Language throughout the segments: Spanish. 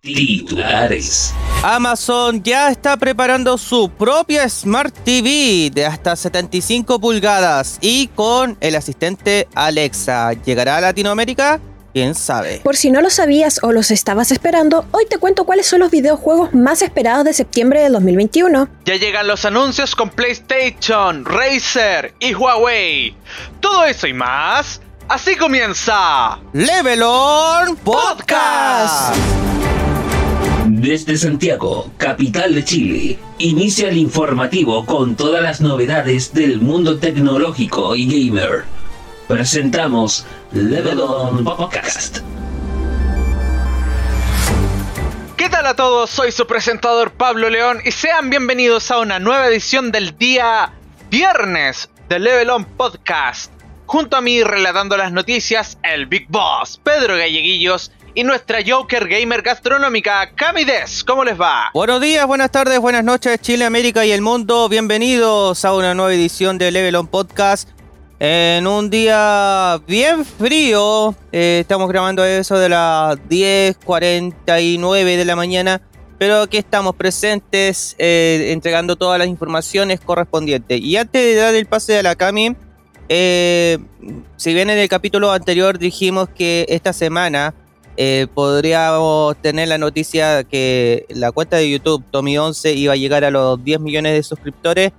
Titulares. Amazon ya está preparando su propia Smart TV de hasta 75 pulgadas y con el asistente Alexa. ¿Llegará a Latinoamérica? ¿Quién sabe? Por si no lo sabías o los estabas esperando, hoy te cuento cuáles son los videojuegos más esperados de septiembre de 2021. Ya llegan los anuncios con PlayStation, Razer y Huawei. Todo eso y más. Así comienza Level On Podcast. Desde Santiago, capital de Chile, inicia el informativo con todas las novedades del mundo tecnológico y gamer. Presentamos Level On Podcast. ¿Qué tal a todos? Soy su presentador Pablo León y sean bienvenidos a una nueva edición del día viernes de Level On Podcast. Junto a mí relatando las noticias, el Big Boss, Pedro Galleguillos y nuestra Joker Gamer Gastronómica, Camides. ¿Cómo les va? Buenos días, buenas tardes, buenas noches, Chile, América y el mundo. Bienvenidos a una nueva edición de Level On Podcast. En un día bien frío, eh, estamos grabando eso de las 10.49 de la mañana, pero aquí estamos presentes eh, entregando todas las informaciones correspondientes. Y antes de dar el pase a la Cami, eh, si bien en el capítulo anterior dijimos que esta semana eh, podríamos tener la noticia que la cuenta de YouTube Tommy11 iba a llegar a los 10 millones de suscriptores.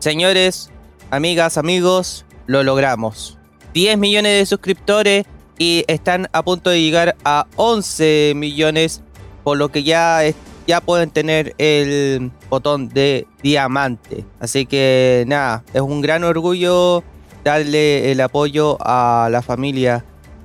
Señores, amigas, amigos, lo logramos. 10 millones de suscriptores y están a punto de llegar a 11 millones, por lo que ya, ya pueden tener el botón de diamante. Así que nada, es un gran orgullo darle el apoyo a la familia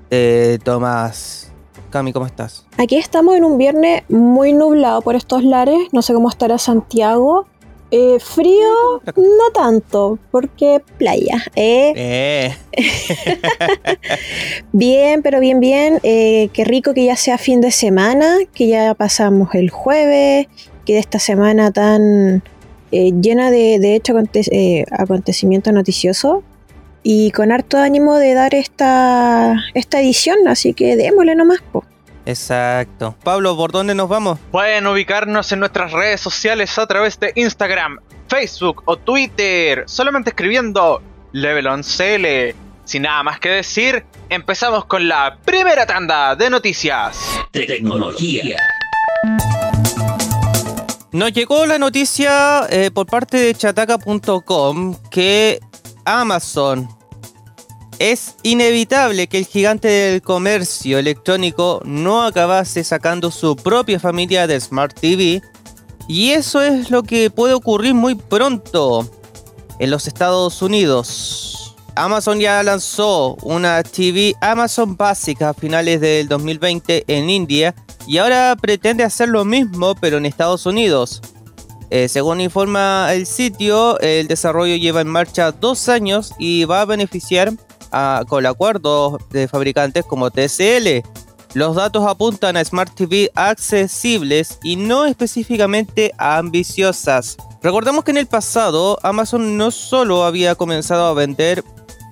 de Tomás Cami, ¿cómo estás? Aquí estamos en un viernes muy nublado por estos lares. No sé cómo estará Santiago. Eh, frío, no tanto, porque playa. ¿eh? Eh. bien, pero bien, bien. Eh, qué rico que ya sea fin de semana, que ya pasamos el jueves, que de esta semana tan llena de, de hecho aconte acontecimientos noticiosos y con harto ánimo de dar esta, esta edición, así que démosle nomás. Po. Exacto. Pablo, ¿por dónde nos vamos? Pueden ubicarnos en nuestras redes sociales a través de Instagram, Facebook o Twitter, solamente escribiendo LevelOnCL. Sin nada más que decir, empezamos con la primera tanda de noticias. Tecnología. Nos llegó la noticia eh, por parte de chataca.com que Amazon. Es inevitable que el gigante del comercio electrónico no acabase sacando su propia familia de Smart TV y eso es lo que puede ocurrir muy pronto en los Estados Unidos. Amazon ya lanzó una TV Amazon básica a finales del 2020 en India y ahora pretende hacer lo mismo pero en Estados Unidos. Eh, según informa el sitio, el desarrollo lleva en marcha dos años y va a beneficiar a, con acuerdos de fabricantes como TCL. Los datos apuntan a Smart TV accesibles y no específicamente ambiciosas. Recordemos que en el pasado Amazon no solo había comenzado a vender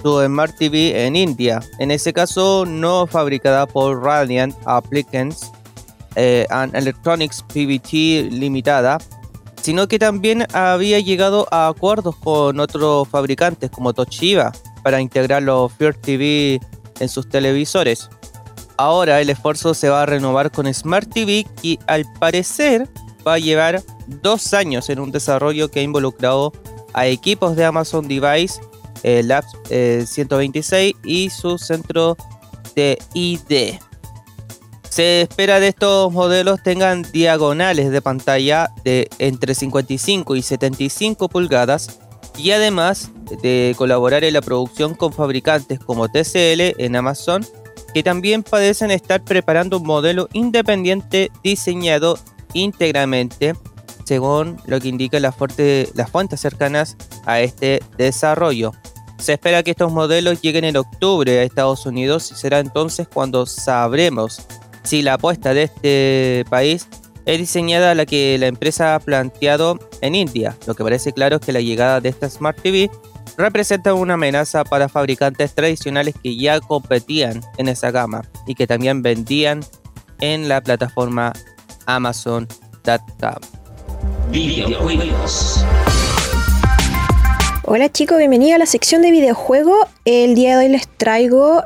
su Smart TV en India, en ese caso no fabricada por Radiant Applicants eh, and Electronics PVT Limitada, sino que también había llegado a acuerdos con otros fabricantes como Toshiba para integrar los Fire TV en sus televisores. Ahora el esfuerzo se va a renovar con Smart TV y al parecer va a llevar dos años en un desarrollo que ha involucrado a equipos de Amazon Device, eh, Labs eh, 126 y su centro de ID. Se espera de estos modelos tengan diagonales de pantalla de entre 55 y 75 pulgadas y además de colaborar en la producción con fabricantes como TCL en Amazon que también parecen estar preparando un modelo independiente diseñado íntegramente según lo que indican las, las fuentes cercanas a este desarrollo. Se espera que estos modelos lleguen en octubre a Estados Unidos y será entonces cuando sabremos si la apuesta de este país es diseñada a la que la empresa ha planteado en India. Lo que parece claro es que la llegada de esta Smart TV representa una amenaza para fabricantes tradicionales que ya competían en esa gama y que también vendían en la plataforma amazon.com. Videojuegos. Hola chicos, bienvenidos a la sección de videojuegos. El día de hoy les traigo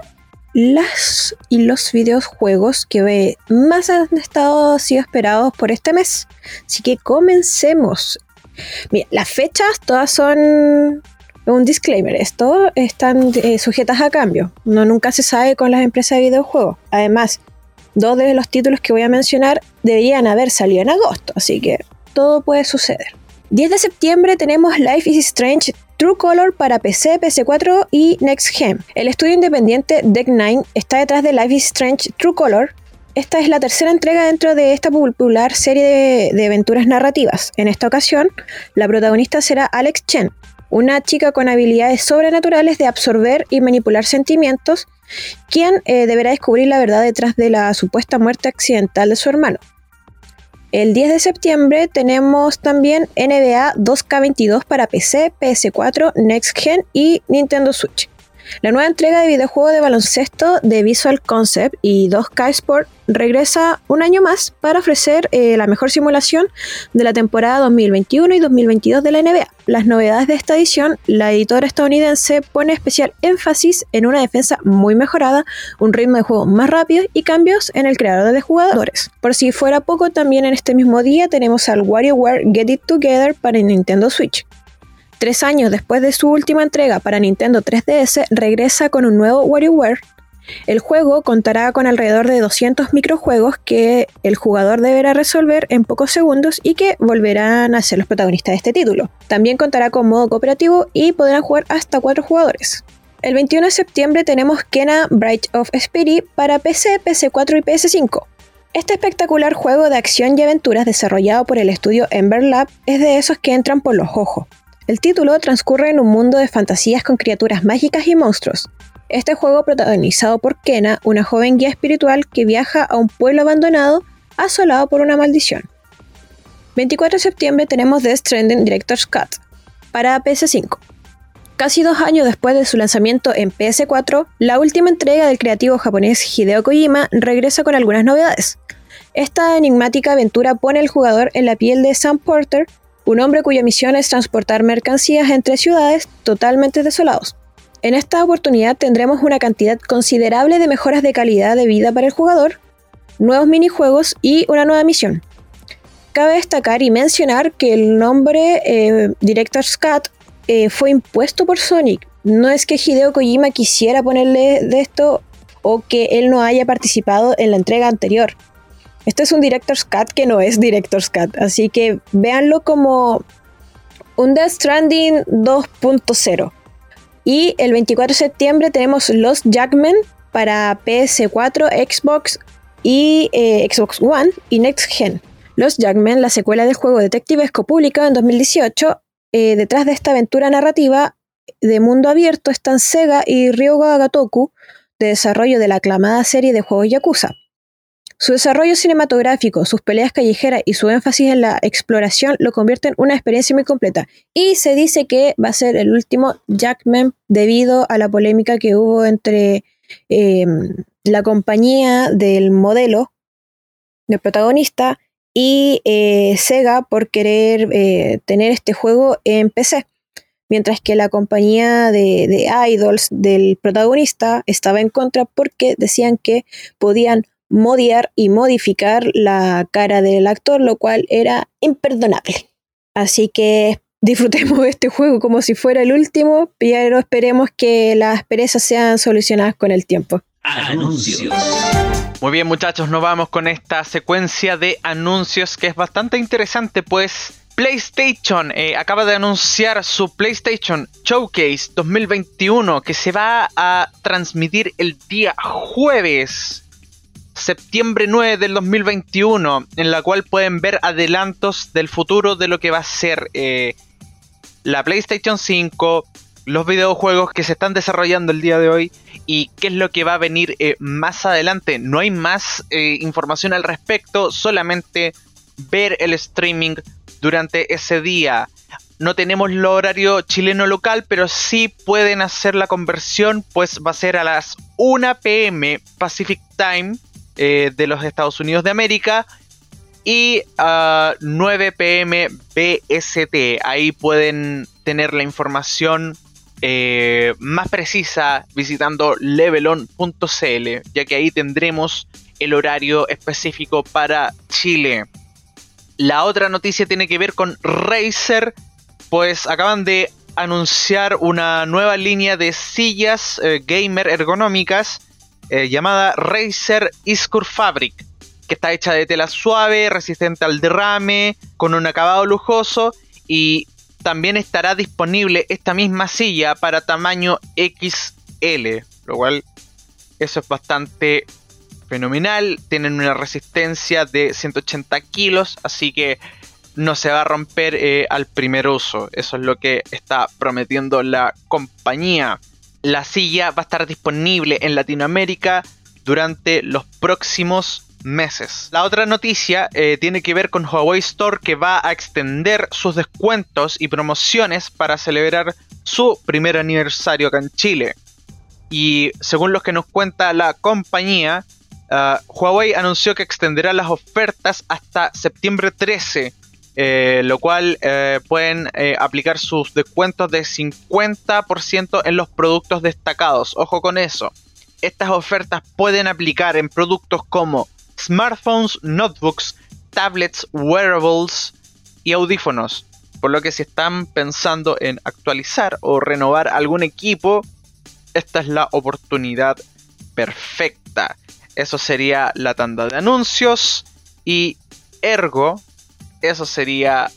las y los videojuegos que más han estado sido esperados por este mes. Así que comencemos. Las fechas todas son un disclaimer. Esto están eh, sujetas a cambio. No nunca se sabe con las empresas de videojuegos. Además, dos de los títulos que voy a mencionar deberían haber salido en agosto, así que todo puede suceder. 10 de septiembre tenemos Life is Strange True Color para PC, PC4 y Next Gen. El estudio independiente Deck9 está detrás de Life is Strange True Color. Esta es la tercera entrega dentro de esta popular serie de, de aventuras narrativas. En esta ocasión, la protagonista será Alex Chen, una chica con habilidades sobrenaturales de absorber y manipular sentimientos, quien eh, deberá descubrir la verdad detrás de la supuesta muerte accidental de su hermano. El 10 de septiembre tenemos también NBA 2K22 para PC, PS4, Next Gen y Nintendo Switch. La nueva entrega de videojuego de baloncesto de Visual Concept y 2K Sport regresa un año más para ofrecer eh, la mejor simulación de la temporada 2021 y 2022 de la NBA. Las novedades de esta edición, la editora estadounidense pone especial énfasis en una defensa muy mejorada, un ritmo de juego más rápido y cambios en el creador de jugadores. Por si fuera poco, también en este mismo día tenemos al WarioWare Get It Together para Nintendo Switch. Tres años después de su última entrega para Nintendo 3DS, regresa con un nuevo WarioWare. El juego contará con alrededor de 200 microjuegos que el jugador deberá resolver en pocos segundos y que volverán a ser los protagonistas de este título. También contará con modo cooperativo y podrán jugar hasta 4 jugadores. El 21 de septiembre tenemos Kena Bright of Spirit para PC, PC4 y PS5. Este espectacular juego de acción y aventuras desarrollado por el estudio Ember Lab es de esos que entran por los ojos. El título transcurre en un mundo de fantasías con criaturas mágicas y monstruos. Este juego protagonizado por Kena, una joven guía espiritual que viaja a un pueblo abandonado asolado por una maldición. 24 de septiembre tenemos The Stranding Director's Cut para PS5. Casi dos años después de su lanzamiento en PS4, la última entrega del creativo japonés Hideo Kojima regresa con algunas novedades. Esta enigmática aventura pone al jugador en la piel de Sam Porter, un hombre cuya misión es transportar mercancías entre ciudades totalmente desolados. En esta oportunidad tendremos una cantidad considerable de mejoras de calidad de vida para el jugador, nuevos minijuegos y una nueva misión. Cabe destacar y mencionar que el nombre eh, Director's Cut eh, fue impuesto por Sonic. No es que Hideo Kojima quisiera ponerle de esto o que él no haya participado en la entrega anterior. Este es un Director's Cut que no es Director's Cut, así que véanlo como un Death Stranding 2.0. Y el 24 de septiembre tenemos Los Jackmen para PS4, Xbox y eh, Xbox One y Next Gen. Los Jackmen, la secuela del juego detectivesco publicado en 2018, eh, detrás de esta aventura narrativa de mundo abierto están Sega y Ryoga Gatoku, de desarrollo de la aclamada serie de juegos Yakuza. Su desarrollo cinematográfico, sus peleas callejeras y su énfasis en la exploración lo convierten en una experiencia muy completa. Y se dice que va a ser el último Jackman debido a la polémica que hubo entre em, la compañía del modelo, del protagonista, y eh, Sega por querer eh, tener este juego en PC. Mientras que la compañía de, de idols del protagonista estaba en contra porque decían que podían modiar y modificar la cara del actor, lo cual era imperdonable. Así que disfrutemos de este juego como si fuera el último, pero esperemos que las perezas sean solucionadas con el tiempo. Anuncios. Muy bien muchachos, nos vamos con esta secuencia de anuncios que es bastante interesante, pues PlayStation eh, acaba de anunciar su PlayStation Showcase 2021 que se va a transmitir el día jueves septiembre 9 del 2021, en la cual pueden ver adelantos del futuro de lo que va a ser eh, la PlayStation 5, los videojuegos que se están desarrollando el día de hoy y qué es lo que va a venir eh, más adelante. No hay más eh, información al respecto, solamente ver el streaming durante ese día. No tenemos el horario chileno local, pero sí pueden hacer la conversión, pues va a ser a las 1 pm Pacific Time eh, de los Estados Unidos de América y 9 pm BST. Ahí pueden tener la información eh, más precisa visitando levelon.cl, ya que ahí tendremos el horario específico para Chile. La otra noticia tiene que ver con Razer, pues acaban de anunciar una nueva línea de sillas eh, gamer ergonómicas eh, llamada Razer Iskur Fabric, que está hecha de tela suave, resistente al derrame, con un acabado lujoso y también estará disponible esta misma silla para tamaño XL, lo cual eso es bastante fenomenal. Tienen una resistencia de 180 kilos, así que no se va a romper eh, al primer uso. Eso es lo que está prometiendo la compañía. La silla va a estar disponible en Latinoamérica durante los próximos meses. La otra noticia eh, tiene que ver con Huawei Store que va a extender sus descuentos y promociones para celebrar su primer aniversario acá en Chile. Y según los que nos cuenta la compañía, uh, Huawei anunció que extenderá las ofertas hasta septiembre 13, eh, lo cual eh, pueden aplicar sus descuentos de 50% en los productos destacados. Ojo con eso. Estas ofertas pueden aplicar en productos como smartphones, notebooks, tablets, wearables y audífonos. Por lo que si están pensando en actualizar o renovar algún equipo, esta es la oportunidad perfecta. Eso sería la tanda de anuncios y ergo, eso sería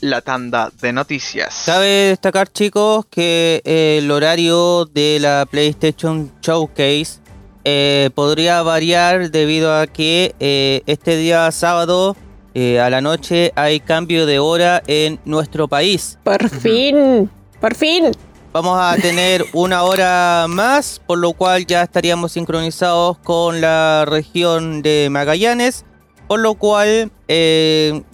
la tanda de noticias. Cabe destacar chicos que el horario de la PlayStation Showcase eh, podría variar debido a que eh, este día sábado eh, a la noche hay cambio de hora en nuestro país. Por fin, por fin. Vamos a tener una hora más, por lo cual ya estaríamos sincronizados con la región de Magallanes, por lo cual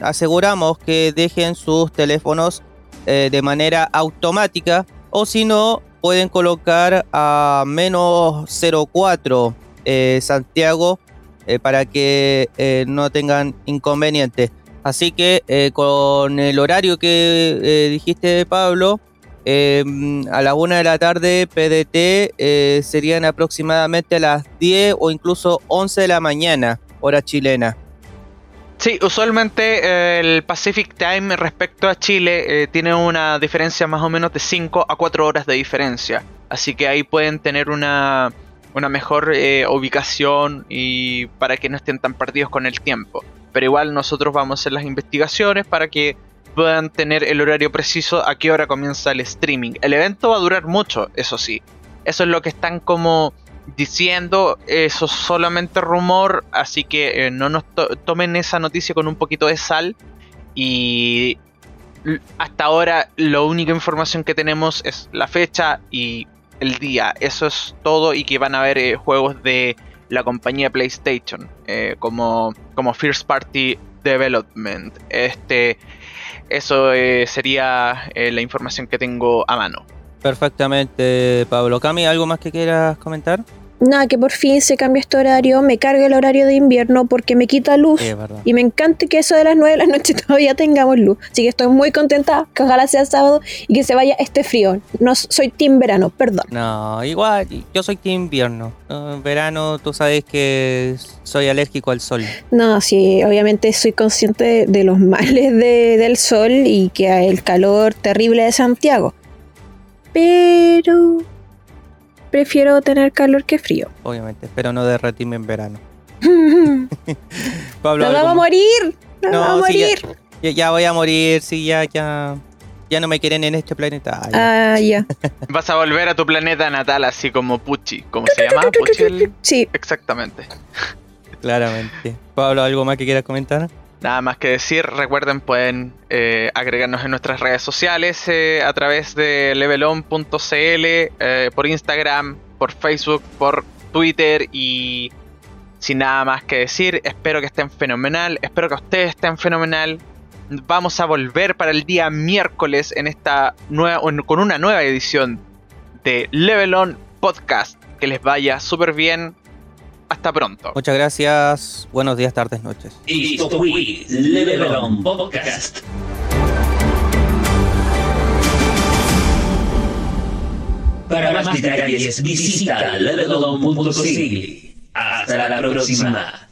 aseguramos que dejen sus teléfonos de manera automática o si no pueden colocar a menos 04 eh, Santiago eh, para que eh, no tengan inconvenientes. Así que con el horario que dijiste Pablo, a la una de la tarde PDT serían aproximadamente a las 10 o incluso 11 de la mañana, hora chilena. Sí, usualmente el Pacific Time respecto a Chile tiene una diferencia más o menos de 5 a 4 horas de diferencia. Así que ahí pueden tener una, una mejor eh, ubicación y para que no estén tan perdidos con el tiempo. Pero igual nosotros vamos a hacer las investigaciones para que puedan tener el horario preciso a qué hora comienza el streaming. El evento va a durar mucho, eso sí. Eso es lo que están como diciendo, eso es solamente rumor, así que eh, no nos tomen esa noticia con un poquito de sal. Y hasta ahora la única información que tenemos es la fecha y el día. Eso es todo y que van a haber eh, juegos de la compañía PlayStation eh, como, como First Party Development. Este, eso sería la información que tengo a mano. Perfectamente, Pablo. Cami, ¿algo más que quieras comentar? Nada, que por fin se cambia este horario, me carga el horario de invierno porque me quita luz. y me encanta que eso de las 9 de la noche todavía tengamos luz. Así que estoy muy contenta, que ojalá sea sábado y que se vaya este frío. No soy team verano, perdón. No, igual, yo soy team invierno. En verano tú sabes que soy alérgico al sol. No, sí, obviamente soy consciente de, los males del sol y que el calor terrible de Santiago. Pero prefiero tener calor que frío. Obviamente, pero no derretirme en verano. Pablo, ¡No vamos a morir! ¡No, vamos a morir! Ya, voy a morir, sí, ya, ya. Ya no me quieren en este planeta. Ah, ya. Vas a volver a tu planeta natal así como Pucci. ¿Cómo se llama? Pucci. Sí. Exactamente. Claramente. Pablo, ¿algo más que quieras comentar? Nada más que decir, recuerden pueden eh, agregarnos en nuestras redes sociales eh, a través de levelon.cl, eh, por Instagram, por Facebook, por Twitter y sin nada más que decir, espero que estén fenomenal, espero que ustedes estén fenomenal. Vamos a volver para el día miércoles en esta nueva, con una nueva edición de Levelon Podcast. Que les vaya súper bien Hasta pronto. Muchas gracias. Buenos días, tardes, noches. Esto fue Level On Podcast. Para más detalles visita levelon.cl. Hasta la próxima.